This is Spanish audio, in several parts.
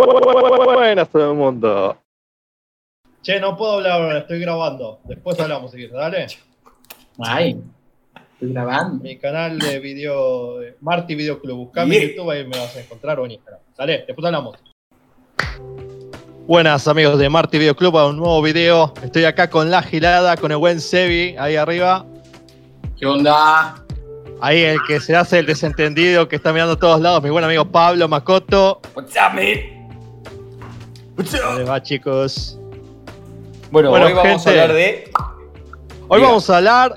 Buenas todo el mundo. Che, no puedo hablar ahora, estoy grabando. Después hablamos si quieres, dale. Ay, estoy grabando. Mi canal de video, de Marty Video Club. Buscame en YouTube y me vas a encontrar o en Instagram. Dale, después hablamos. Buenas amigos de Marty Video Club a un nuevo video. Estoy acá con la gilada, con el buen Sebi ahí arriba. ¿Qué onda? Ahí el que se hace el desentendido, que está mirando a todos lados, mi buen amigo Pablo Macoto. What's up, man? What's ¿Cómo les va, chicos? Bueno, Bueno, hoy vamos a hablar de. Hoy vamos a hablar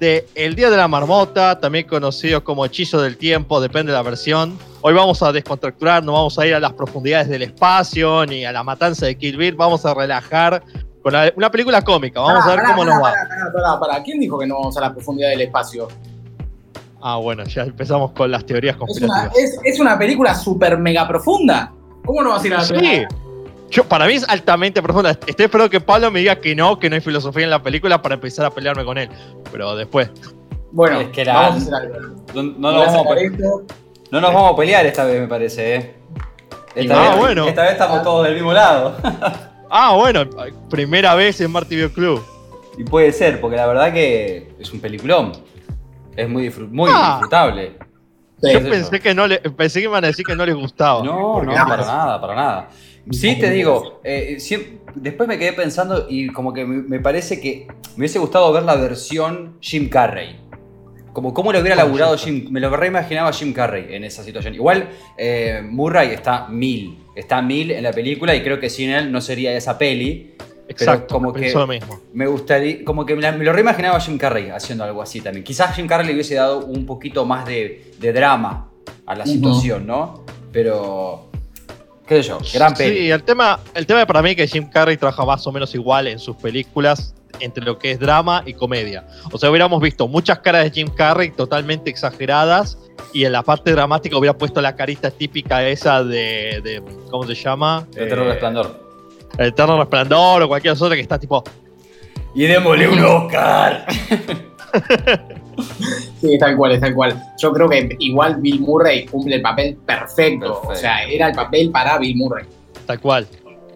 de El Día de la Marmota, también conocido como Hechizo del Tiempo, depende de la versión. Hoy vamos a descontracturar, no vamos a ir a las profundidades del espacio ni a la matanza de Kill Bill, vamos a relajar con la- una película cómica, vamos a ver Pará, cómo pará, nos va. pará, pará, pará, pará. ¿Quién dijo que no vamos a la profundidad del espacio? Ah, bueno, ya empezamos con las teorías Es una, conspirativas. es, es una película súper mega profunda. ¿Cómo no vas a ir a la Sí. Yo, para mí es altamente profunda. Estoy esperando que Pablo me diga que no, que no hay filosofía en la película para empezar a pelearme con él. Pero después. Bueno, Es que la- vamos a hacer algo. No, nos vamos a sacar pe- esto. no nos vamos a pelear esta vez, me parece, ¿eh? Esta, Ah, vez, bueno. esta vez estamos todos del mismo lado. Ah, bueno, primera vez en Marty Video Club. y puede ser, porque la verdad que es un peliculón. Es muy, disfrut- muy Ah. disfrutable. Sí. Yo es pensé que no le, pensé que iban a decir que no les gustaba. No, no, para nada, para nada. Sí, te digo, eh, siem- después me quedé pensando y como que me, me parece que me hubiese gustado ver la versión Jim Carrey. Como cómo lo hubiera ¿Cómo laburado Jim me lo reimaginaba Jim Carrey en esa situación. Igual eh, Murray está mil, está mil en la película y creo que sin él no sería esa peli. Exacto, como que- pensó lo mismo. Me gustaría, como que me, lo reimaginaba Jim Carrey haciendo algo así también. Quizás Jim Carrey le hubiese dado un poquito más de, de drama a la situación, ¿no? Pero, qué sé yo, gran peli. Sí, el tema, el tema para mí es que Jim Carrey trabaja más o menos igual en sus películas entre lo que es drama y comedia. O sea, hubiéramos visto muchas caras de Jim Carrey totalmente exageradas y en la parte dramática hubiera puesto la carita típica esa de, de- ¿cómo se llama? El Eterno Eh, Resplandor. El Eterno Resplandor o cualquier otra que está tipo, Y démosle un Oscar. Sí, tal cual, tal cual. Yo creo que igual Bill Murray cumple el papel perfecto. Perfecto. O sea, era el papel para Bill Murray. Tal cual.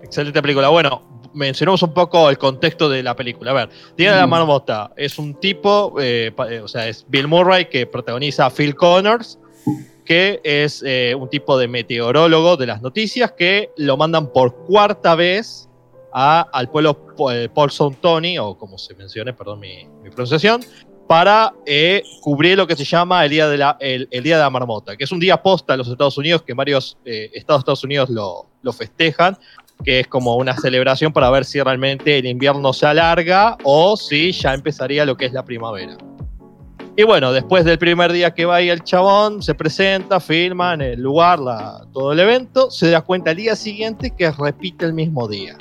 Excelente película. Bueno, mencionamos un poco el contexto de la película. A ver, Día de la Mm. Marmota es un tipo, eh, eh, o sea, es Bill Murray que protagoniza a Phil Connors, que es eh, un tipo de meteorólogo de las noticias que lo mandan por cuarta vez a- al pueblo eh, Paulson Tony, o como se mencione, perdón mi, mi pronunciación, para eh, cubrir lo que se llama el Día, de la, el, Día de la Marmota, que es un día posta en los Estados Unidos, que varios eh, estados de Estados Unidos lo, festejan, que es como una celebración para ver si realmente el invierno se alarga o si ya empezaría lo que es la primavera. Y bueno, después del primer día que va ahí el chabón, se presenta, filma en el lugar todo el evento, se da cuenta al día siguiente que repite el mismo día.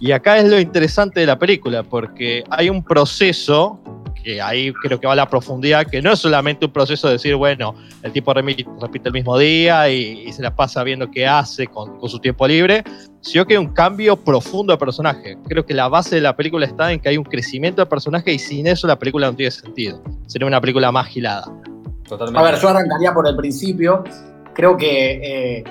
Y acá es lo interesante de la película, porque hay un proceso, que ahí creo que va la profundidad, que no es solamente un proceso de decir, bueno, el tipo repite el mismo día y, y se la pasa viendo qué hace con, con su tiempo libre, sino que hay un cambio profundo de personaje. Creo que la base de la película está en que hay un crecimiento de personaje y sin eso la película no tiene sentido. Sería una película más gilada. Totalmente. A ver, yo arrancaría por el principio. Creo que eh,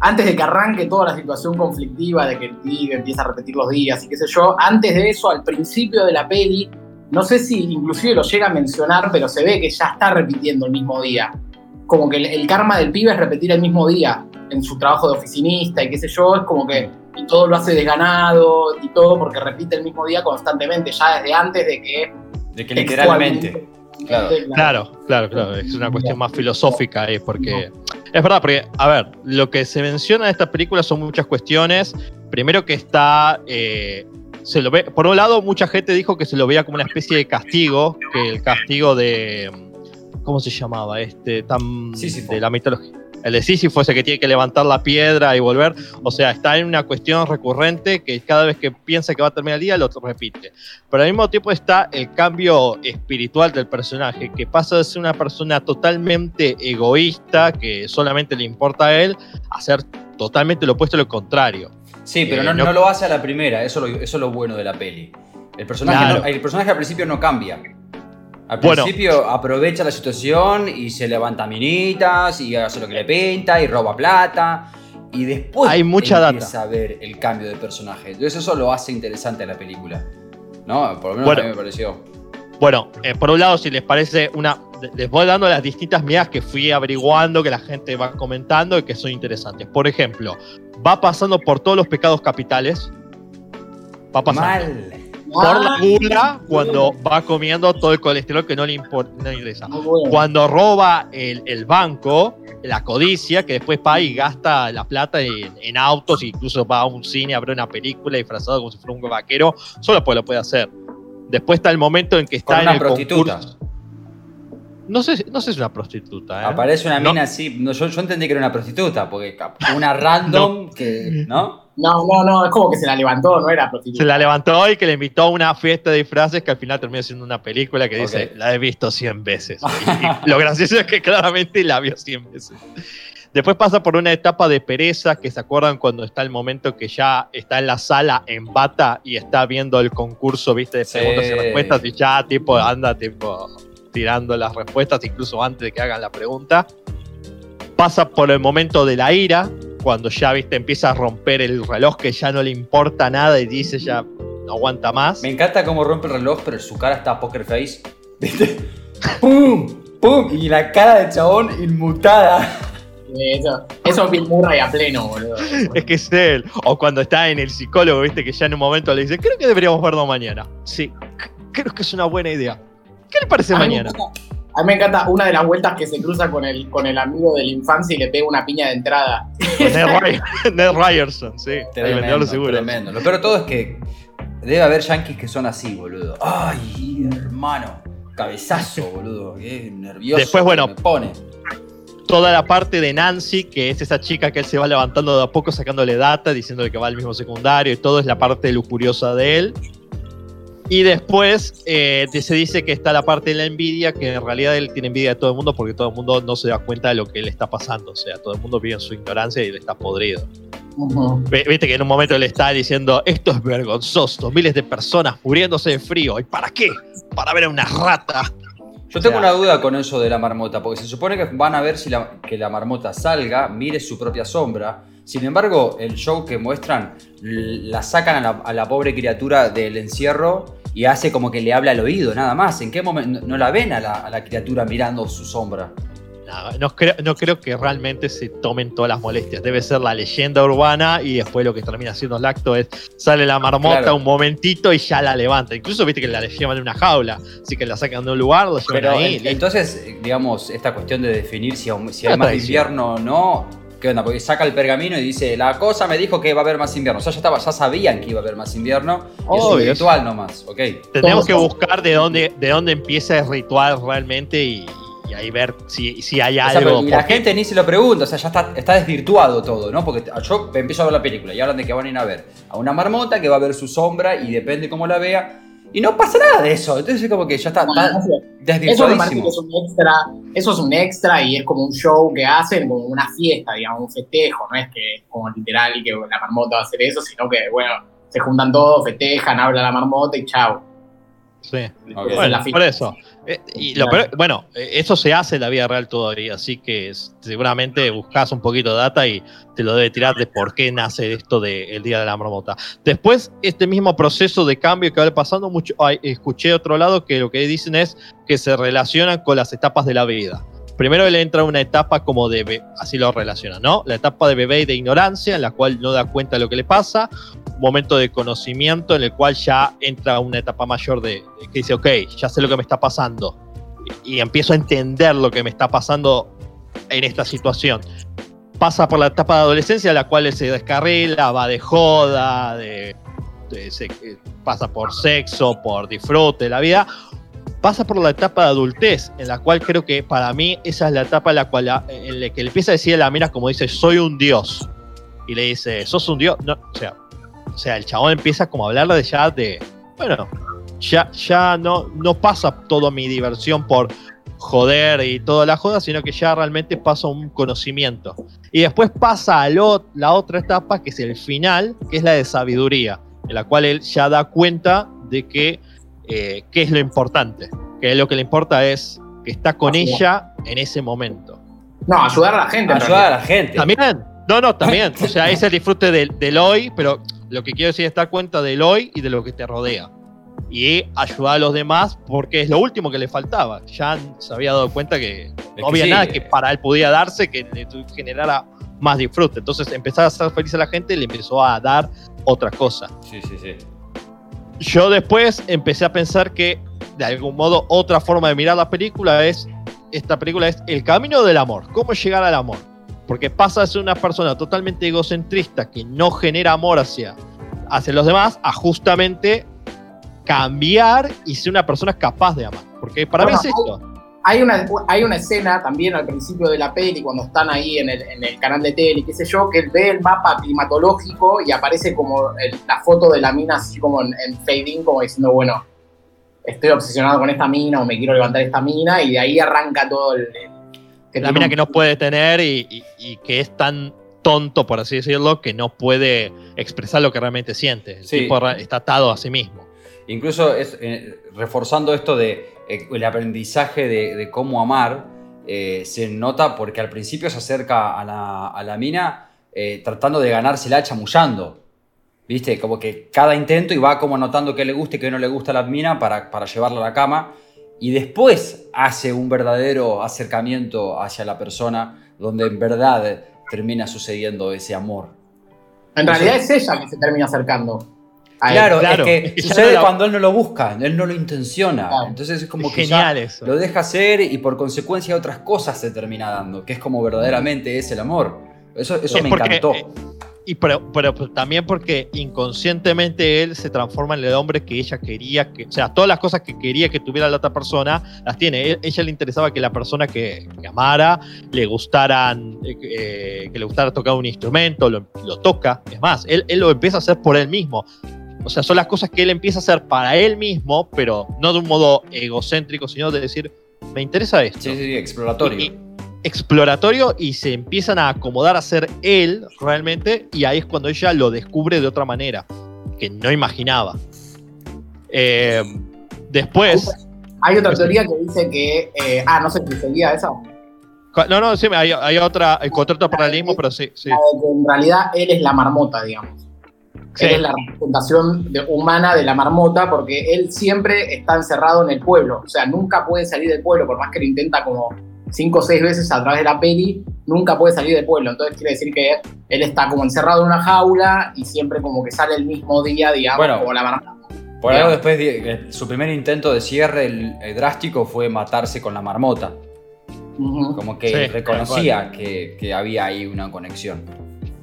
antes de que arranque toda la situación conflictiva de que el pibe empieza a repetir los días y qué sé yo, antes de eso, al principio de la peli, no sé si inclusive lo llega a mencionar, pero se ve que ya está repitiendo el mismo día. Como que el, el karma del pibe es repetir el mismo día en su trabajo de oficinista y qué sé yo, es como que y todo lo hace desganado y todo porque repite el mismo día constantemente, ya desde antes de que de que literalmente. Claro. Claro, claro, claro. Es una cuestión más filosófica ahí, porque. Es verdad, porque, a ver, lo que se menciona en esta película son muchas cuestiones. Primero que está. eh, se lo ve, por un lado, mucha gente dijo que se lo veía como una especie de castigo, que el castigo de. ¿Cómo se llamaba? Este, tan. Sísifo. De la mitología. El de Sísifo ese que tiene que levantar la piedra y volver. O sea, está en una cuestión recurrente que cada vez que piensa que va a terminar el día lo repite. Pero al mismo tiempo está el cambio espiritual del personaje, que pasa de ser una persona totalmente egoísta, que solamente le importa a él, a ser totalmente lo opuesto a lo contrario. Sí, pero Eh, no, no- no lo hace a la primera, eso, lo- eso es lo bueno de la peli. El personaje, Claro. no- el personaje al principio no cambia. Al Bueno. principio aprovecha la situación y se levanta minitas y hace lo que le pinta y roba plata. y después Hay mucha empieza a ver el cambio de personaje. Entonces eso lo hace interesante a la película. ¿No? Por lo menos Bueno. a mí me pareció. Bueno, eh, por un lado, si les parece una. Les voy dando las distintas medidas que fui averiguando, que la gente va comentando y que son interesantes. Por ejemplo, va pasando por todos los pecados capitales. Va pasando. Mal. Por la Ah, gula, cuando va comiendo todo el colesterol que no le, impor- no muy bueno. Cuando roba el, el banco, la codicia, que después va y gasta la plata en, en autos, incluso va a un cine a ver una película disfrazado como si fuera un vaquero, solo pues lo puede hacer. Después está el momento en que está Con en una el prostituta. concurso. No sé, no sé si es una prostituta, ¿eh? Aparece una No. mina así. no, yo, yo entendí que era una prostituta, porque una random que. ¿No? No, no, no, es como que se la levantó, no era prostituta. Se la levantó y que le invitó a una fiesta de disfraces que al final terminó siendo una película que dice, la he visto 100 veces. Y- lo gracioso es que claramente la vio 100 veces. Después pasa por una etapa de pereza, que se acuerdan cuando está el momento que ya está en la sala en bata y está viendo el concurso, viste, de Sí. preguntas y respuestas y ya tipo anda tipo tirando las respuestas incluso antes de que hagan la pregunta. Pasa por el momento de la ira, cuando ya, viste, empieza a romper el reloj que ya no le importa nada y dice ya no aguanta más. Me encanta cómo rompe el reloj, pero su cara está poker face. ¿Viste? ¡Pum! ¡Pum! Y la cara del chabón inmutada. Eso, eso es Bill Murray a pleno, boludo. Es que es él. O cuando está en el psicólogo, viste, que ya en un momento le dice, creo que deberíamos verlo mañana. Sí, creo que es una buena idea. ¿Qué le parece A mañana? encanta, a mí me encanta una de las vueltas que se cruza con el, con el amigo de la infancia y le pega una piña de entrada. Con Ned, Ry- Ned Ryerson, sí. Tremendo, de seguros. tremendo. Lo peor de todo es que debe haber yankees que son así, boludo. Ay, hermano. Cabezazo, boludo. Qué nervioso. Después, bueno. Me pone. Toda la parte de Nancy, que es esa chica que él se va levantando de a poco, sacándole data, diciéndole que va al mismo secundario y todo, es la parte lujuriosa de él. Y después eh, se dice que está la parte de la envidia, que en realidad él tiene envidia de todo el mundo porque todo el mundo no se da cuenta de lo que le está pasando. O sea, todo el mundo vive en su ignorancia y le está podrido. Viste que en un momento le está diciendo, esto es vergonzoso, miles de personas muriéndose de frío. ¿Y para qué? Para ver a una rata. Yo tengo O sea- una duda con eso de la marmota, porque se supone que van a ver si la, que la marmota salga, mire su propia sombra. Sin embargo, el show que muestran la sacan a la, a la pobre criatura del encierro y hace como que le habla al oído, nada más. ¿En qué momento no, la ven a la, a la criatura mirando su sombra? No, no creo, no creo que realmente se tomen todas las molestias. Debe ser la leyenda urbana y después lo que termina siendo el acto es sale la marmota Claro. un momentito y ya la levanta. Incluso viste que la llevan en una jaula, así que la sacan de un lugar, la llevan Pero ahí. en- entonces, digamos, esta cuestión de definir si, si hay más invierno o no, ¿qué onda? Porque saca el pergamino y dice, la cosa me dijo que va a haber más invierno. O sea, ya, estaba, ya sabían que iba a haber más invierno y es un ritual nomás, ¿ok? Tenemos que buscar de dónde, de dónde empieza el ritual realmente y, y ahí ver si, si hay O sea, algo. pero- y la porque- gente ni se lo pregunta, o sea, ya está, está desvirtuado todo, ¿no? Porque yo empiezo a ver la película y hablan de que van a ir a ver a una marmota que va a ver su sombra y depende cómo la vea. Y no pasa nada de eso, entonces es como que ya está, está Eso me parece desvirtuadísimo. que es un extra, eso es un extra y es como un show que hacen, como una fiesta, digamos, un festejo, no es que es como literal que la marmota va a hacer eso, sino que, bueno, se juntan todos, festejan, habla la marmota y chao. Sí. Bueno, por eso. Eh, y lo Claro. peor- bueno, eh, eso se hace en la vida real todavía, así que seguramente buscas un poquito de data y te lo debe tirar de por qué nace esto del Día de la Marmota. Después, este mismo proceso de cambio que va pasando, mucho, ay, escuché de otro lado que lo que dicen es que se relacionan con las etapas de la vida. Primero él entra una etapa como de, así lo relaciona, ¿no? La etapa de bebé y de ignorancia, en la cual no da cuenta de lo que le pasa, momento de conocimiento en el cual ya entra una etapa mayor de, que dice, ok, ya sé lo que me está pasando y, empiezo a entender lo que me está pasando en esta situación. Pasa por la etapa de adolescencia, en la cual se descarrila, va de joda, de, eh, pasa por sexo, por disfrute de la vida. Pasa por la etapa de adultez, en la cual creo que para mí esa es la etapa en la cual la- en la que empieza a decir a la mina como dice, soy un dios. Y le dice, sos un dios. No, o sea, o sea, el chabón empieza como a hablarle de ya de, bueno, ya, ya no, no pasa toda mi diversión por joder y toda la joda, sino que ya realmente pasa un conocimiento. Y después pasa a lo- la otra etapa, que es el final, que es la de sabiduría, en la cual él ya da cuenta de que eh, qué es lo importante, que lo que le importa es que está con ella en ese momento. No, ayudar a la gente. en Ayudar a la gente. También, No, no, también. O sea, es el disfrute del, del hoy, pero lo que quiero decir es dar cuenta del hoy y de lo que te rodea. Y ayudar a los demás porque es lo último que le faltaba. Jan se había dado cuenta que no había sí, nada eh. que para él pudiera darse que le generara más disfrute. Entonces empezar a hacer feliz a la gente y le empezó a dar otra cosa. Sí, sí, sí. Yo después empecé a pensar que, de algún modo, otra forma de mirar la película es, esta película es el camino del amor, cómo llegar al amor. Porque pasa de ser una persona totalmente egocentrista que no genera amor hacia, hacia los demás a justamente cambiar y ser una persona capaz de amar. Porque para Bueno, mí es esto. Hay una, hay una escena también al principio de la peli, cuando están ahí en el, en el canal de tele, qué sé yo, que él ve el mapa climatológico y aparece como el- la foto de la mina así como en, en fading, como diciendo, bueno, estoy obsesionado con esta mina o me quiero levantar esta mina, y de ahí arranca todo el... que La mina un- que no puede tener y, y- y que es tan tonto, por así decirlo, que no puede expresar lo que realmente siente. El Sí. tipo está atado a sí mismo. Incluso es, eh, reforzando esto de eh, el aprendizaje de, de cómo amar, eh, se nota porque al principio se acerca a la, a la mina eh, tratando de ganársela chamullando. ¿Viste? Como que cada intento y va como notando qué le gusta y qué no le gusta a la mina para, para llevarla a la cama. Y después hace un verdadero acercamiento hacia la persona donde en verdad termina sucediendo ese amor. En realidad es ella que se termina acercando. a él. Claro, claro. es que sucede no cuando él no lo busca, él no lo intenciona. Claro. Entonces es como Es que ya eso. lo deja hacer y por consecuencia otras cosas se termina dando, que es como verdaderamente es el amor. Eso, eso Es me porque, encantó. Y pero, pero también porque inconscientemente él se transforma en el hombre que ella quería que, o sea, todas las cosas que quería que tuviera la otra persona, las tiene. Él- ella le interesaba que la persona que, que amara le gustaran, eh, eh, que le gustara tocar un instrumento, lo, lo toca. Es más, él, él lo empieza a hacer por él mismo. O sea, son las cosas que él empieza a hacer para él mismo, pero no de un modo egocéntrico, sino de decir, me interesa esto Sí, sí, sí, exploratorio. y- exploratorio y se empiezan a acomodar a ser él realmente y ahí es cuando ella lo descubre de otra manera que no imaginaba. Eh, después, Hay otra teoría que dice que... eh, ah, no sé si seguía esa. no, no, sí, hay, hay otra, encontré otro paralelismo, pero sí, sí. Que en realidad él es la marmota, digamos. Sí. Él es la representación de- humana de la marmota porque él siempre está encerrado en el pueblo. O sea, nunca puede salir del pueblo, por más que lo intenta como cinco o seis veces a través de la peli, nunca puede salir del pueblo. Entonces quiere decir que él está como encerrado en una jaula y siempre como que sale el mismo día, digamos, Bueno. como la marmota. Por algo después, de- eh, su primer intento de cierre el- el drástico fue matarse con la marmota. Como que Sí, reconocía que, que había ahí una conexión.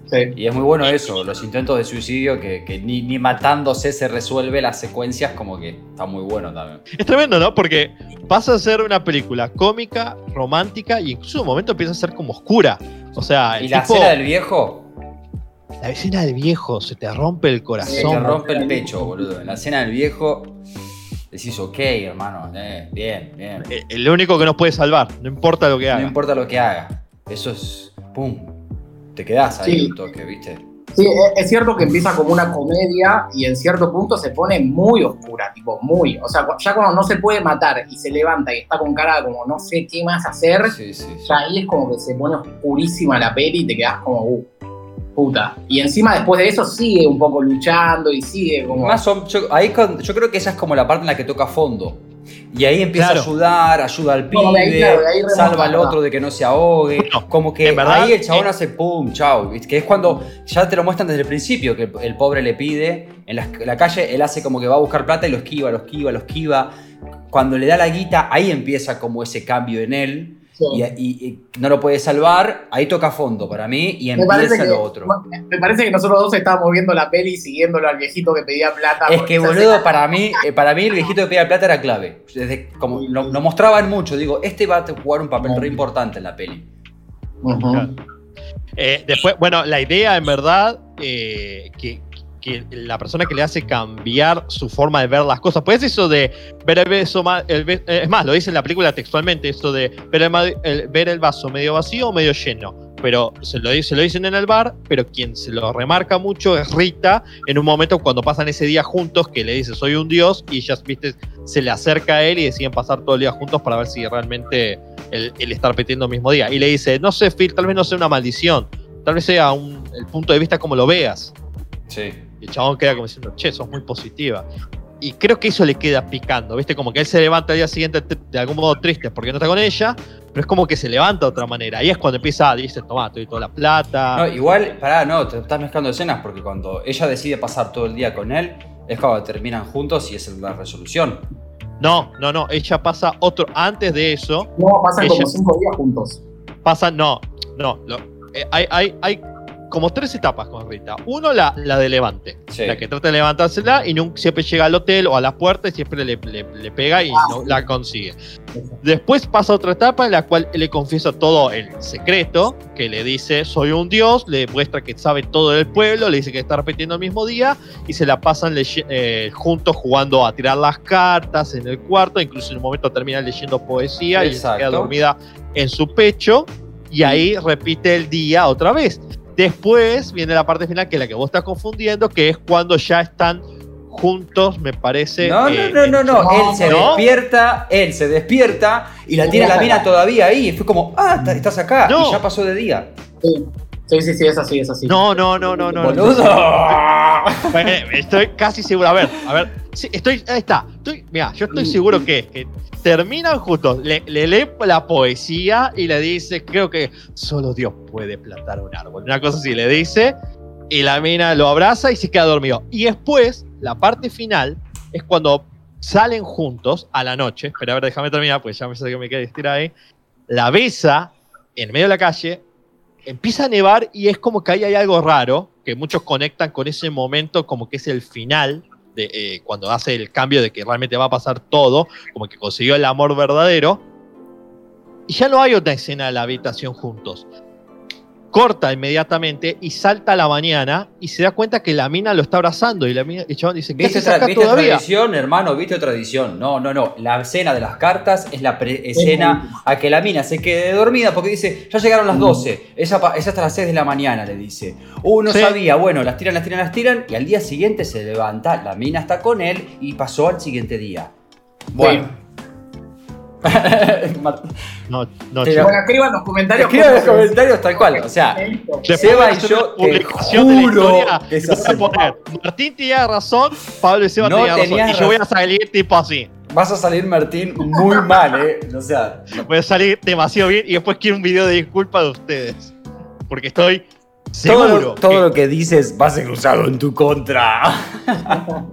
Sí. Y es muy bueno eso, los intentos de suicidio que, que ni, ni matándose se resuelve las secuencias, como que está muy bueno también. Es tremendo, ¿no? Porque pasa a ser una película cómica, romántica y incluso en un momento empieza a ser como oscura. O sea, el Y la tipo- escena del viejo, la escena del viejo se te rompe el se corazón. te rompe el pecho, boludo. En la escena del viejo decís, ok, hermano, eh, bien, bien. Eh, El único que nos puede salvar, no importa lo que haga. No importa lo que haga. Eso es, pum, te quedás ahí Sí. un toque, ¿viste? Sí, es- es cierto que empieza como una comedia y en cierto punto se pone muy oscura, tipo muy. O sea, ya cuando no se puede matar y se levanta y está con cara como no sé qué más hacer, Sí, sí, sí. ya ahí es como que se pone oscurísima la peli y te quedas como, uh, puta. Y encima después de eso sigue un poco luchando y sigue como. Más o- yo, ahí con- yo creo que esa es como la parte en la que toca fondo. Y ahí empieza Claro. a ayudar, ayuda al pibe, No, ahí, claro, salva al otro de que no se ahogue. Como que en verdad, ahí el chabón eh, hace pum, chau. Que es cuando ya te lo muestran desde el principio, que el pobre le pide en la, la calle, él hace como que va a buscar plata y lo esquiva, lo esquiva, lo esquiva. Cuando le da la guita, ahí empieza como ese cambio en él. Sí. Y, y- y no lo puede salvar, ahí toca fondo para mí y empieza que, lo otro. me parece que nosotros dos estábamos viendo la peli y siguiéndolo al viejito que pedía plata. Es que, boludo, para mí, eh, para mí el viejito de Pega Plata era clave. Desde, como lo, lo mostraban mucho, digo, este va a jugar un papel re importante en la peli. Eh, después, bueno, la idea en verdad eh, que, que la persona que le hace cambiar su forma de ver las cosas, pues eso de ver el vaso ma- el eh, es más, lo dice en la película textualmente, eso de ver el, el- ver el vaso medio vacío o medio lleno. Pero se lo, dicen en el bar, pero quien se lo remarca mucho es Rita en un momento cuando pasan ese día juntos que le dice soy un dios y ella viste se le acerca a él y deciden pasar todo el día juntos para ver si realmente él está repitiendo el mismo día. Y le dice, no sé, Phil, tal vez no sea una maldición, tal vez sea un- el punto de vista como lo veas. Sí. Y el chabón queda como diciendo, che, sos muy positiva. Y creo que eso le queda picando, ¿viste? Como que él se levanta al día siguiente de algún modo triste porque no está con ella, pero es como que se levanta de otra manera. Ahí es cuando empieza, dice, toma, te doy toda la plata. No, igual, pará, no, te estás mezclando escenas porque cuando ella decide pasar todo el día con él, es cuando terminan juntos y es la resolución. No, no, no, ella pasa otro, antes de eso, No, pasan como cinco días juntos. pasa, no, no, lo- eh, hay, hay, hay como tres etapas con Rita. Uno, la, la de levante, Sí. la que trata de levantársela y nunca, siempre llega al hotel o a la puerta y siempre le, le- le pega y Ah, no sí. la consigue. Después pasa otra etapa en la cual él le confiesa todo el secreto, que le dice soy un dios, le muestra que sabe todo del pueblo, le dice que está repitiendo el mismo día y se la pasan eh, juntos jugando a tirar las cartas en el cuarto, incluso en un momento termina leyendo poesía y ella se queda Exacto. dormida en su pecho y ahí repite el día otra vez. Después viene la parte final que es la que vos estás confundiendo, que es cuando ya están juntos, me parece. No, eh, no, no, no, no. no, Él se ¿no? despierta, él se despierta y la tiene la mina todavía ahí. Y fue como, ah, estás acá. No. Y ya pasó de día. Sí, sí, sí, es así, es así. No, no, no, no, no. Boludo. Bueno, estoy casi seguro. A ver, a ver. Sí, estoy, ahí está. Estoy, mira, yo estoy seguro que, que terminan juntos. Le, le lee la poesía y le dice, creo que solo Dios puede plantar un árbol. Una cosa así le dice. Y la mina lo abraza y se queda dormido. Y después, la parte final es cuando salen juntos a la noche. Espera, a ver, déjame terminar, pues ya me sé que me quedé estirado ahí. La besa en medio de la calle. Empieza a nevar y es como que ahí hay algo raro, que muchos conectan con ese momento como que es el final, de, eh, cuando hace el cambio de que realmente va a pasar todo, como que consiguió el amor verdadero. Y ya no hay otra escena de la habitación juntos. Corta inmediatamente y salta a la mañana y se da cuenta que la mina lo está abrazando y la mina, el chabón dice, ¿qué ¿Viste, tra- viste tradición, hermano? ¿Viste tradición? No, no, no. La escena de las cartas es la escena a que la mina se quede dormida porque dice, ya llegaron las 12, esa pa- es hasta las 6 de la mañana, le dice. Uh, no Sí. sabía, bueno, las tiran, las tiran, las tiran, y al día siguiente se levanta, la mina está con él y pasó al siguiente día. Bueno. No, no. Bueno, escriban en los comentarios. Escriban los comentarios tal cual, o sea, Después Seba y yo te publicación de la juro que voy a poner, Martín tenía razón, Pablo y Seba No tenían razón. Y yo voy a salir tipo así. vas a salir Martín muy mal, ¿eh? O sea, Voy a salir demasiado bien y después quiero un video de disculpa de ustedes. Porque estoy seguro. todo, lo, todo que- lo que dices va a ser usado en tu contra.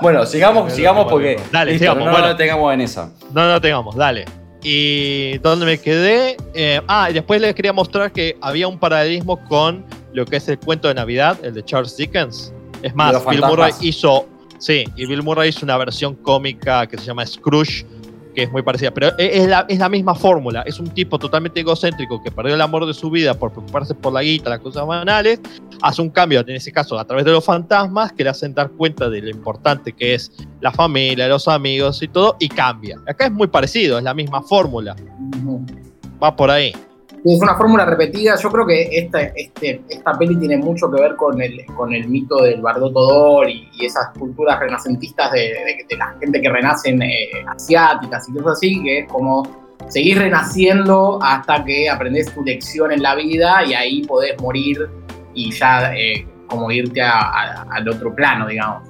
bueno, sigamos, sigamos porque. Dale, listo, sigamos, no, bueno. no tengamos en esa. No, no tengamos, dale. Y dónde me quedé. Eh, ah, y después les quería mostrar que había un paralelismo con lo que es el cuento de Navidad, el de Charles Dickens. Es más, Bill. Murray hizo. Sí, y Bill Murray hizo una versión cómica que se llama Scrooge, que es muy parecida. Pero es es la, es la misma fórmula. Es un tipo totalmente egocéntrico que perdió el amor de su vida por preocuparse por la guita, las cosas banales. Hace un cambio, en ese caso, a través de los fantasmas, que le hacen dar cuenta de lo importante que es la familia, los amigos y todo, y cambia. Acá es muy parecido, es la misma fórmula. Va por ahí. Es una fórmula repetida. Yo creo que esta, este, esta peli tiene mucho que ver con el, con el mito del Bardotto Dor y, y esas culturas renacentistas de, de- de la gente que renacen eh, asiáticas y cosas así, que es como seguir renaciendo hasta que aprendes tu lección en la vida y ahí podés morir y ya eh, como irte a- a- al otro plano, digamos.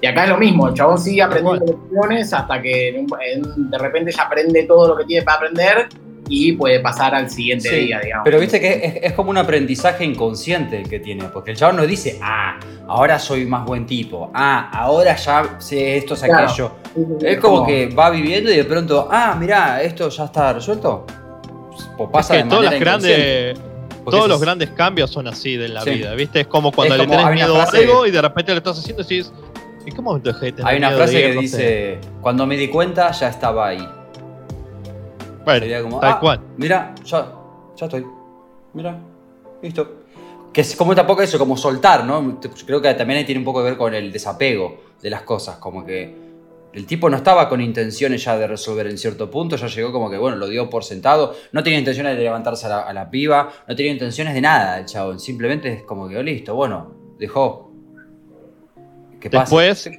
Y acá es lo mismo, el chabón sigue aprendiendo lecciones hasta que en en- de repente ya aprende todo lo que tiene para aprender y puede pasar al siguiente Sí, día, digamos. Pero viste que es, es como un aprendizaje inconsciente el que tiene, porque el chabón no dice, ah, ahora soy más buen tipo, ah, ahora ya sé esto, sé Claro. aquello. Es como que va viviendo y de pronto, ah, mirá, esto ya está resuelto. Pues pasa Es que de todas manera las grandes, todos es- los grandes cambios son así de la Sí. vida, ¿viste? Es como cuando Es le tenés miedo a algo y de repente lo estás haciendo y decís, ¿en qué momento dejé de tener Hay una miedo frase de que dice, cuando me di cuenta ya estaba ahí. Bueno, Sería como, tal ah, cual. Mira, ya, ya estoy. Mira, listo. Que es como tampoco eso, como soltar, ¿no? Creo que también ahí tiene un poco que ver con el desapego de las cosas, como que el tipo no estaba con intenciones ya de resolver en cierto punto, ya llegó como que, bueno, lo dio por sentado, no tenía intenciones de levantarse a la, a la piba, no tenía intenciones de nada el chabón, simplemente es como que, oh, listo, bueno, dejó. Que pase. Después,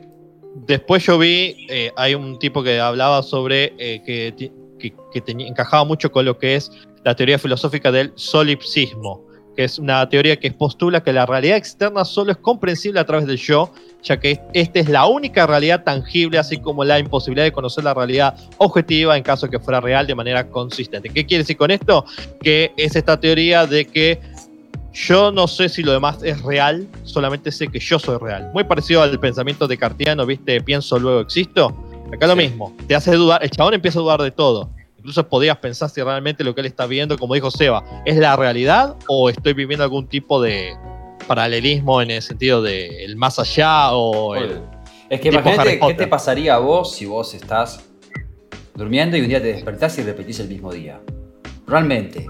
después yo vi, eh, hay un tipo que hablaba sobre eh, que, que, que encajaba mucho con lo que es la teoría filosófica del solipsismo, que es una teoría que postula que la realidad externa solo es comprensible a través del yo, ya que esta es la única realidad tangible, así como la imposibilidad de conocer la realidad objetiva en caso que fuera real de manera consistente. ¿Qué quiere decir con esto? Que es esta teoría de que yo no sé si lo demás es real, solamente sé que yo soy real. Muy parecido al pensamiento de Cartiano, ¿viste? Pienso, luego existo. Acá lo mismo, te hace dudar, el chabón empieza a dudar de todo. Incluso podías pensar si realmente lo que él está viendo, como dijo Seba, es la realidad o estoy viviendo algún tipo de paralelismo en el sentido de el más allá o el, Es que imagínate qué te pasaría a vos si vos estás durmiendo y un día te despertás y repetís el mismo día. Realmente.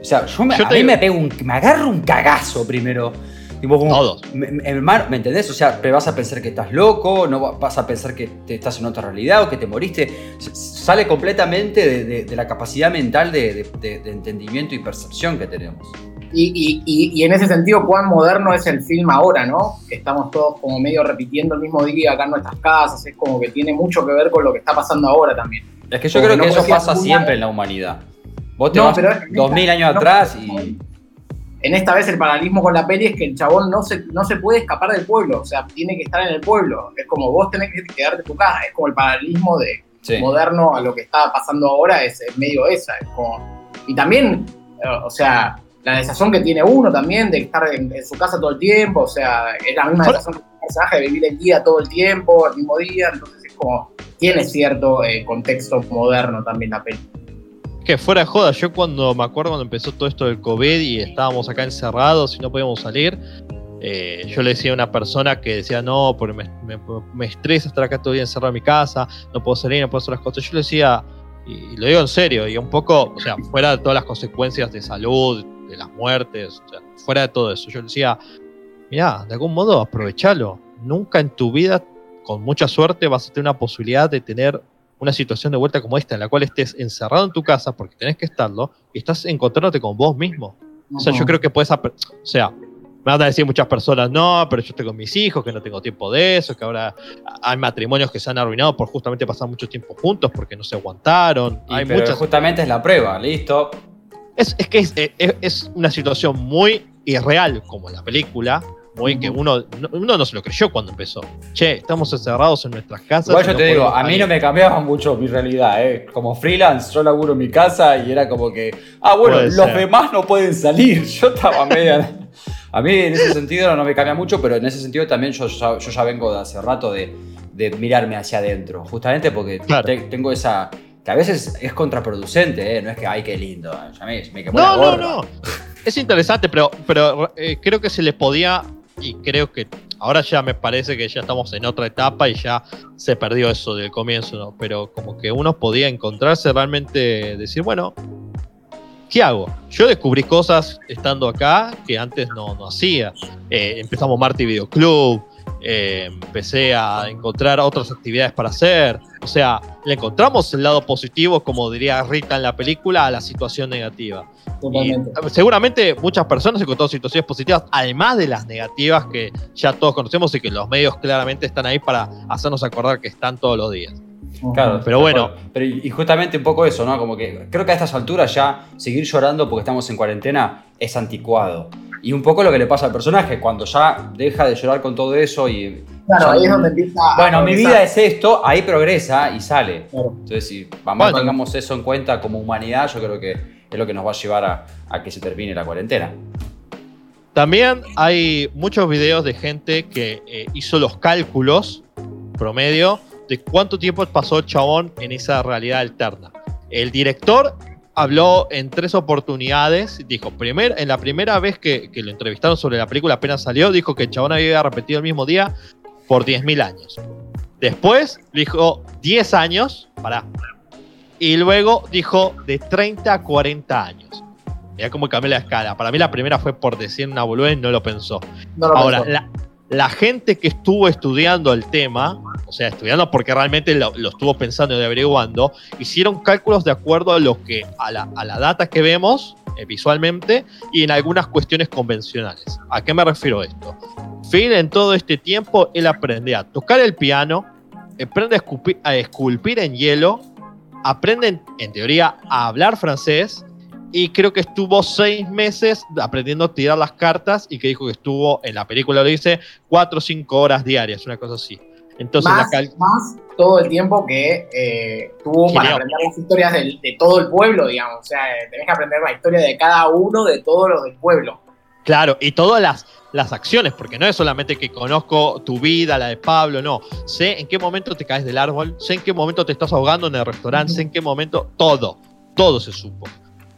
O sea, yo, me, a mí me pego un, me agarro un cagazo primero Todos. Me, me, entendés? O sea, te vas a pensar que estás loco, no vas a pensar que te estás en otra realidad o que te moriste. Sale completamente de, la capacidad mental de, entendimiento y percepción que tenemos. Y, y, en ese sentido, cuán moderno es el film ahora, ¿no? Que estamos todos como medio repitiendo el mismo día acá en nuestras casas, es como que tiene mucho que ver con lo que está pasando ahora también. Es que yo creo que eso pasa siempre en la humanidad. Vos te vas dos mil años atrás y en esta vez el paralelismo con la peli es que el chabón no se, no se puede escapar del pueblo, o sea, tiene que estar en el pueblo. Es como vos tenés que quedarte en tu casa, es como el paralelismo de moderno a lo que está pasando ahora, es, medio esa. Es como, y también, eh, o sea, la desazón que tiene uno también de estar en, su casa todo el tiempo, o sea, es la misma desazón que el mensaje de vivir el día todo el tiempo, el mismo día, entonces es como, tiene cierto eh, contexto moderno también la peli que fuera de joda, yo cuando me acuerdo cuando empezó todo esto del COVID y estábamos acá encerrados y no podíamos salir, eh, yo le decía a una persona que decía, no, porque me, estresa estar acá todo el día encerrado en mi casa, no puedo salir, no puedo hacer las cosas. Yo le decía, y, lo digo en serio, y un poco, o sea, fuera de todas las consecuencias de salud, de las muertes, fuera de todo eso, yo le decía, mira, de algún modo aprovechalo. Nunca en tu vida, con mucha suerte, vas a tener una posibilidad de tener una situación de vuelta como esta, en la cual estés encerrado en tu casa porque tenés que estarlo y estás encontrándote con vos mismo. O sea, yo creo que puedes, o sea, me van a decir muchas personas, no, pero yo estoy con mis hijos, que no tengo tiempo de eso, que ahora hay matrimonios que se han arruinado por justamente pasar mucho tiempo juntos porque no se aguantaron. hay pero muchas... justamente es la prueba, listo. Es, es que es, es, es, una situación muy irreal como en la película, muy que uno, uno no se lo creyó cuando empezó. Che, estamos encerrados en nuestras casas. Igual yo te digo, a mí no me cambiaba mucho mi realidad, ¿eh? Como freelance, yo laburo en mi casa y era como que, ah, bueno, los demás no pueden salir. Yo estaba media. a mí en ese sentido no me cambia mucho, pero en ese sentido también yo, yo ya vengo de hace rato de, de mirarme hacia adentro, justamente porque tengo esa que a veces es contraproducente, ¿eh? no es que, ay, qué lindo, ya me, me quemó no, No, no, Es interesante, pero, pero eh, creo que se le podía y creo que ahora ya me parece que ya estamos en otra etapa y ya se perdió eso del comienzo, ¿no? Pero como que uno podía encontrarse realmente, decir, bueno, ¿qué hago? Yo descubrí cosas estando acá que antes no, no hacía. Eh, empezamos Marty Video Club, eh, empecé a encontrar otras actividades para hacer. O sea, le encontramos el lado positivo, como diría Rita en la película, a la situación negativa. seguramente muchas personas encontraron situaciones positivas, además de las negativas que ya todos conocemos y que los medios claramente están ahí para hacernos acordar que están todos los días. Claro, pero bueno. Pero, y justamente un poco eso, ¿no? Como que creo que a estas alturas ya seguir llorando porque estamos en cuarentena es anticuado. Y un poco lo que le pasa al personaje, cuando ya deja de llorar con todo eso y. Claro, ahí es donde empieza. Bueno, mi vida es esto, ahí progresa y sale. Entonces, si vamos, tengamos eso en cuenta como humanidad, yo creo que es lo que nos va a llevar a, que se termine la cuarentena. También hay muchos videos de gente que eh, hizo los cálculos promedio de cuánto tiempo pasó el chabón en esa realidad alterna. El director habló en tres oportunidades. Dijo, primer, en la primera vez que, lo entrevistaron sobre la película apenas salió, dijo que el chabón había repetido el mismo día por 10.000 años. Después dijo 10 años, para. Y luego dijo de 30 a 40 años. Mira cómo cambió la escala. Para mí la primera fue por decir una boludez, no lo pensó. Ahora, La, la gente que estuvo estudiando el tema o sea, estudiando porque realmente lo, estuvo pensando y averiguando, hicieron cálculos de acuerdo a lo que, a la, a la data que vemos eh, visualmente y en algunas cuestiones convencionales. ¿A qué me refiero esto? Phil en todo este tiempo, él aprende a tocar el piano, aprende a esculpir, en hielo, aprende en, teoría a hablar francés y creo que estuvo seis meses aprendiendo a tirar las cartas y que dijo que estuvo, en la película lo dice, cuatro o cinco horas diarias, una cosa así. Entonces más, la cal- más todo el tiempo que eh, tuvo Genial. para aprender las historias de todo el pueblo, digamos. O sea, eh, tenés que aprender la historia de cada uno de todos los del pueblo. Claro, y todas las, las acciones, porque no es solamente que conozco tu vida, la de Pablo, no. Sé en qué momento te caes del árbol, sé en qué momento te estás ahogando en el restaurante, sé en qué momento, todo, todo se supo.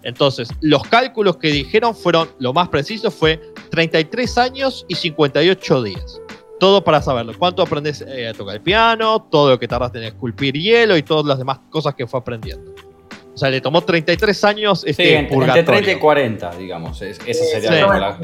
Entonces, los cálculos que dijeron fueron, lo más preciso fue 33 años y 58 días. Todo para saberlo. ¿Cuánto aprendes eh, a tocar el piano? Todo lo que tardaste en esculpir hielo y todas las demás cosas que fue aprendiendo. O sea, le tomó 33 años Sí, este en- entre purgatorio. 30 y 40, digamos. es- esa sería sí. la-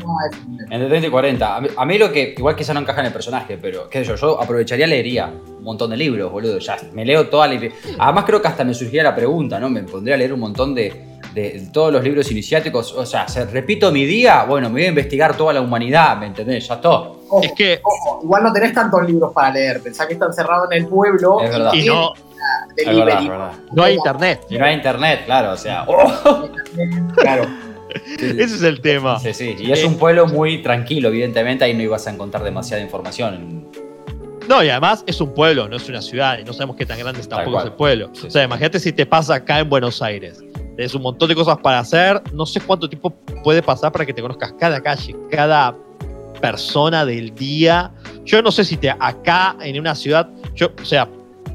Entre 30 y 40. A mí, a mí lo que, igual que ya no encaja en el personaje, pero qué sé yo, yo aprovecharía, leería un montón de libros, boludo. Ya me leo toda la. Además, creo que hasta me surgiría la pregunta, ¿no? Me pondría a leer un montón de, de todos los libros iniciáticos. O sea, se- repito mi día, bueno, me voy a investigar toda la humanidad, ¿me entendés? Ya está. Ojo, Es que, ojo, igual no tenés tantos libros para leer. Pensá que está encerrado en el pueblo. Es verdad. y no, Es delivery. verdad, es verdad. no hay internet. Y no hay internet, claro, o sea. oh, Claro. Ese es el tema. Sí, sí. Y es un pueblo muy tranquilo, evidentemente, ahí no ibas a encontrar demasiada información. No, y además es un pueblo, no es una ciudad, y no sabemos qué tan grande es tampoco es el pueblo. Sí, o sea, imagínate si te pasa acá en Buenos Aires. Tienes un montón de cosas para hacer, no sé cuánto tiempo puede pasar para que te conozcas cada calle, cada persona del día. Yo no sé si te acá en una ciudad, yo, o sea,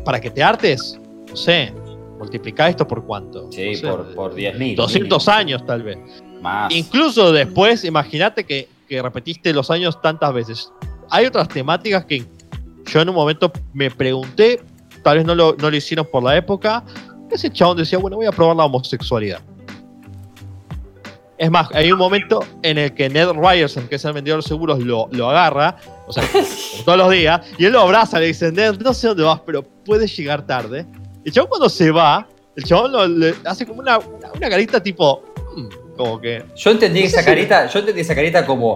para que te hartes, no sé, multiplica esto por cuánto. Sí, No sé, por, por 10.000. 200 años tal vez. Más. Incluso después, imagínate que, que repetiste los años tantas veces. Hay otras temáticas que yo en un momento me pregunté, tal vez no lo, no lo hicieron por la época. Ese chabón decía, bueno, voy a probar la homosexualidad. Es más, hay un momento en el que Ned Ryerson, que es el vendedor de seguros, lo, lo agarra, o sea, todos los días, y él lo abraza, le dice, Ned, no sé dónde vas, pero puedes llegar tarde. Y el chabón cuando se va, el chabón lo- le hace como una, una, una carita tipo, "Mm", como que, Yo entendí No esa si- carita, yo entendí esa carita como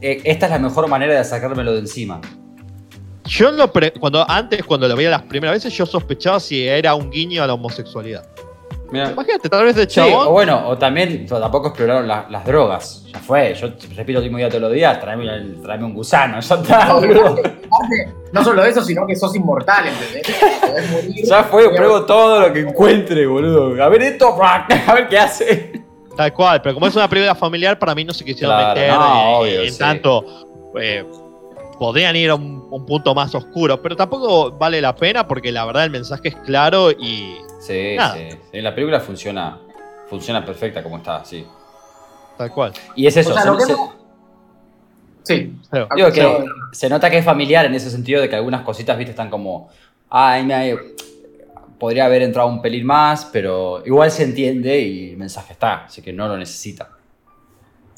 eh, esta es la mejor manera de sacármelo de encima. Yo lo pre- cuando antes, cuando lo veía las primeras veces, yo sospechaba si era un guiño a la homosexualidad. Imagínate, tal vez de Sí, o chabón. bueno, o también o tampoco exploraron la- las drogas. Ya fue, yo repito el mismo día todos los días, tráeme, el- tráeme un gusano, ya está, boludo. Aparte, no solo eso, sino que sos inmortal, ¿entendés? Podés morir. Ya fue, pruebo todo lo que encuentre, boludo. A ver esto, a ver qué hace. Tal cual, pero como es una película familiar, para mí no se quisieron Claro, meter no, eh, obvio, en sí. tanto. eh, podrían ir a un, un punto más oscuro, pero tampoco vale la pena porque la verdad el mensaje es claro y. Sí, Nada. sí. sí, La película funciona, funciona perfecta como está, sí. Tal cual. Y es eso, O sea, se- se- Sí. Pero- Digo que Sí. se nota que es familiar en ese sentido de que algunas cositas, viste, están como. Ay, me podría haber entrado un pelín más, pero igual se entiende y el mensaje está, así que no lo necesita.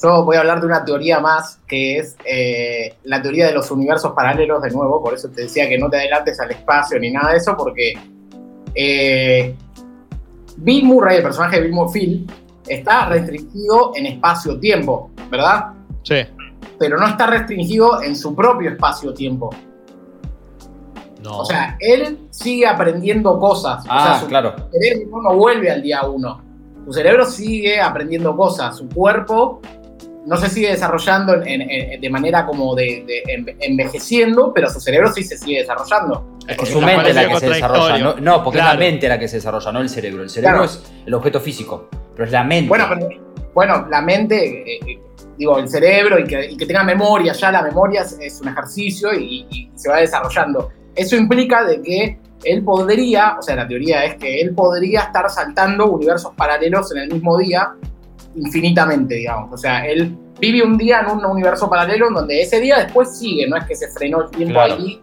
Yo voy a hablar de una teoría más, que es eh, la teoría de los universos paralelos de nuevo, por eso te decía que no te adelantes al espacio ni nada de eso, porque eh, Bill Murray, el personaje de Bill Murray, está restringido en espacio-tiempo, ¿verdad? Sí. Pero no está restringido en su propio espacio-tiempo. No. O sea, él sigue aprendiendo cosas. o Ah, sea, su claro. cerebro no vuelve al día uno. Su cerebro sigue aprendiendo cosas. Su cuerpo no se sigue desarrollando en- en- en- de manera como de, de enve- envejeciendo, pero su cerebro sí se sigue desarrollando. Es que su me mente la que se desarrolla. No, porque es la mente la que se desarrolla, no el cerebro. El cerebro Claro. es el objeto físico, pero es la mente. Bueno, pero, bueno la mente, eh, eh, digo, el cerebro y que, y que tenga memoria, ya la memoria es, es un ejercicio y, y se va desarrollando. Eso implica de que él podría, o sea, la teoría es que él podría estar saltando universos paralelos en el mismo día infinitamente, digamos. O sea, él vive un día en un universo paralelo en donde ese día después sigue, no es que se frenó el tiempo Claro. ahí.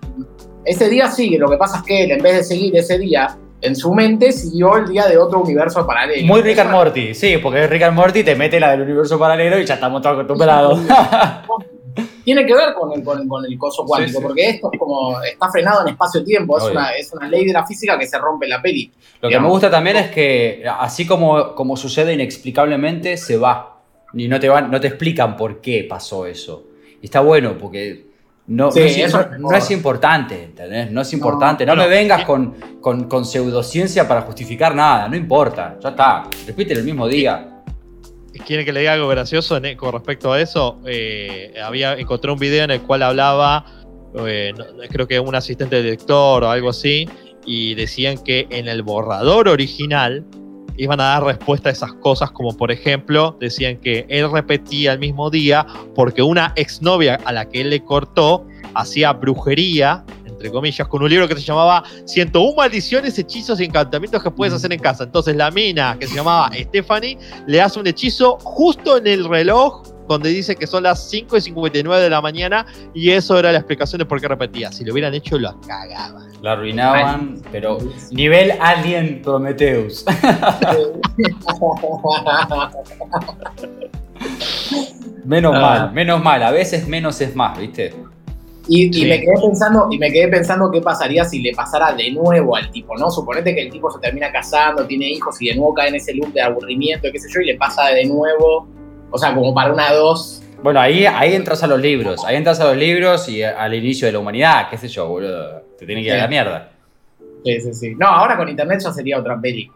Ese día sigue, lo que pasa es que él, en vez de seguir ese día, en su mente siguió el día de otro universo paralelo. Muy Rick and Morty, sí, porque Rick and Morty te mete la del universo paralelo y ya estamos todos acostumbrados. tiene que ver con el, con, con el coso cuántico, Sí, sí. porque esto es como está frenado en espacio-tiempo, es una, es una ley de la física que se rompe la peli. Lo que Digamos. me gusta también es que, así como, como sucede inexplicablemente, se va. Y no te, van, no te explican por qué pasó eso. Y está bueno, porque no, Sí, no, es, eso no- no es importante, ¿entendés? No es importante. No, me vengas y- con, con, con pseudociencia para justificar nada, no importa. Ya está. Repite el mismo día. Quieren que le diga algo gracioso en- con respecto a eso, eh, había encontré un video en el cual hablaba, eh, creo que un asistente director o algo así, y decían que en el borrador original iban a dar respuesta a esas cosas, como por ejemplo, decían que él repetía el mismo día porque una exnovia a la que él le cortó hacía brujería, entre comillas, con un libro que se llamaba 101 maldiciones, hechizos y encantamientos que puedes hacer en casa. Entonces la mina que se llamaba Stephanie le hace un hechizo justo en el reloj donde dice que son las 5 y 59 de la mañana y eso era la explicación de por qué repetía. Si lo hubieran hecho, lo cagaban. La arruinaban, pero nivel Alien Prometheus. menos Ah. mal, menos mal. A veces menos es más, ¿viste? Y, me quedé pensando, y me quedé pensando qué pasaría si le pasara de nuevo al tipo, ¿no? Suponete que el tipo se termina casando, tiene hijos y de nuevo cae en ese loop de aburrimiento, qué sé yo, y le pasa de nuevo, o sea, como para una dos. Bueno, ahí, ahí entras a los libros. Ahí entras a los libros y al inicio de la humanidad, qué sé yo, boludo. Te tiene que ir a la mierda. Sí, sí, sí. No, ahora con internet ya sería otra peli.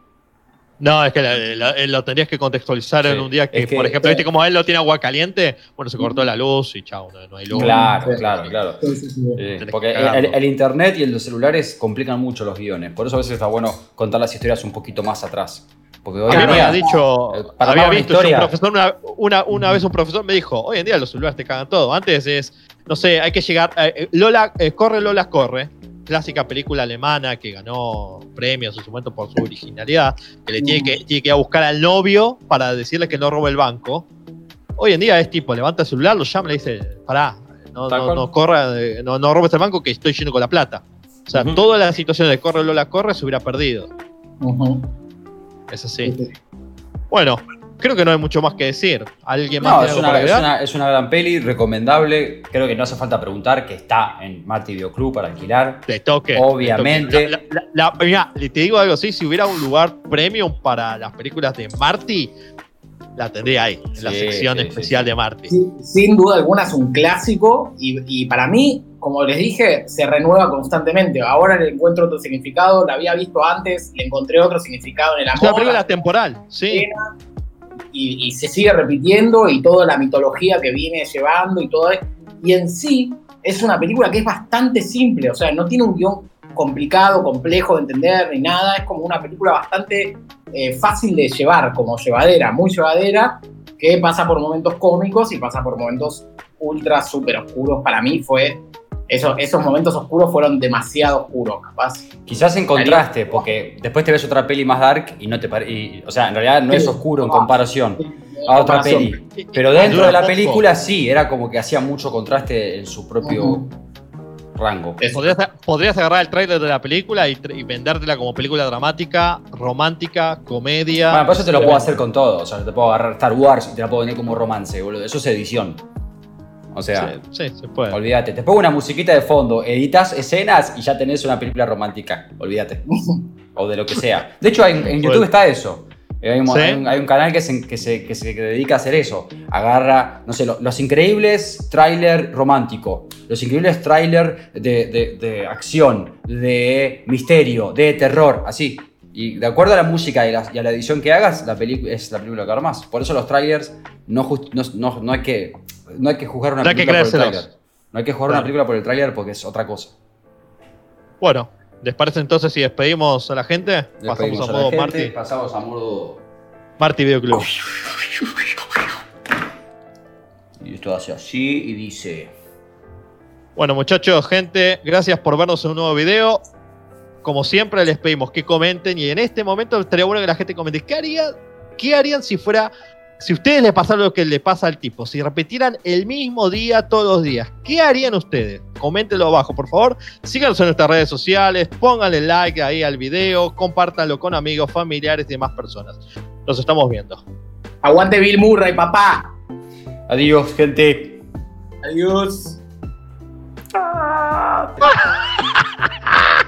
No, es que la- la- eh, lo tendrías que contextualizar Sí. en un día que, Es que- por ejemplo, viste como él lo tiene agua caliente, bueno, se cortó la luz y chao, no, no hay luz. Claro, Sí. claro, claro. Sí, sí, sí. Sí, Tenés que porque el, el internet y los celulares complican mucho los guiones. Por eso a veces está bueno contar las historias un poquito más atrás. Porque hoy A mí en me día- había dicho, eh, para había una visto yo un profesor, una, una, una vez un profesor me dijo, hoy en día los celulares te cagan todo. Antes es, no sé, hay que llegar, eh, eh, Lola, eh, corre Lola, corre. Clásica película alemana que ganó premios en su momento por su originalidad, que le tiene que, tiene que ir a buscar al novio para decirle que no robe el banco. Hoy en día es tipo, levanta el celular, lo llama y le dice, pará, no, corra, eh, no, no robes el banco que estoy lleno con la plata. O sea, Ujú. toda la situación de corre Lola, corre se hubiera perdido. Es así. Bueno, creo que no hay mucho más que decir. ¿Alguien más No, es una, es, una, es una gran peli, recomendable. Creo que no hace falta preguntar que está en Marty Videoclub para alquilar. De toque. Obviamente. de toque. La- la- la- mirá, le- te digo algo así, si hubiera un lugar premium para las películas de Marty, la tendría ahí, en la Sí, sección sí, especial sí, de Marty. Sí, sin duda alguna es un clásico y, y para mí, como les dije, se renueva constantemente. Ahora le encuentro otro significado, la había visto antes, le encontré otro significado en el Es una amor película temporal, sí. Y, se sigue repitiendo y toda la mitología que viene llevando y todo. Y en sí es una película que es bastante simple, o sea, no tiene un guion complicado, complejo de entender ni nada, es como una película bastante eh, fácil de llevar, como llevadera, muy llevadera, que pasa por momentos cómicos y pasa por momentos ultra, súper oscuros. Para mí fue, esos, esos momentos oscuros fueron demasiado oscuros, capaz. Quizás en contraste, porque después te ves otra peli más dark y no te pare- y, O sea, en realidad no es oscuro en comparación a otra peli. Pero dentro de la película sí, era como que hacía mucho contraste en su propio rango. Eso. Podrías, podrías agarrar el tráiler de la película y, y vendértela como película dramática, romántica, comedia. Bueno, por eso te lo puedo hacer con todo. O sea, te puedo agarrar Star Wars y te la puedo vender como romance, boludo. Eso es edición. O sea, sí, sí, se puede. olvídate. Te pongo una musiquita de fondo, editas escenas y ya tenés una película romántica. Olvídate. o de lo que sea. De hecho, en, en YouTube está eso. Eh, Hay un, ¿Sí? hay un- hay un canal que se, que, se, que se dedica a hacer eso. Agarra, no sé, lo- Los Increíbles tráiler romántico. Los Increíbles tráiler de, de- de acción, de misterio, de terror, así. Y de acuerdo a la música y, la, y a la edición que hagas, la película es la película que armás. Por eso los trailers no, just- no, no- no hay, que, no hay que juzgar una No película por el tráiler. No hay que jugar Claro. una película por el tráiler porque es otra cosa. Bueno, ¿les parece entonces si despedimos a la gente? Despedimos Pasamos a modo Marty. Pasamos a modo Marty Video Club. Y esto hace así y dice. Bueno, muchachos, gente, gracias por vernos en un nuevo video. Como siempre, les pedimos que comenten y en este momento estaría bueno que la gente comente. ¿Qué, haría, qué harían si fuera, si ustedes les pasara lo que le pasa al tipo? Si repitieran el mismo día todos los días, ¿qué harían ustedes? Coméntenlo abajo, por favor. Síganos en nuestras redes sociales, pónganle like ahí al video, compártanlo con amigos, familiares y demás personas. Nos estamos viendo. Aguante Bill Murray, papá. Adiós, gente. Adiós.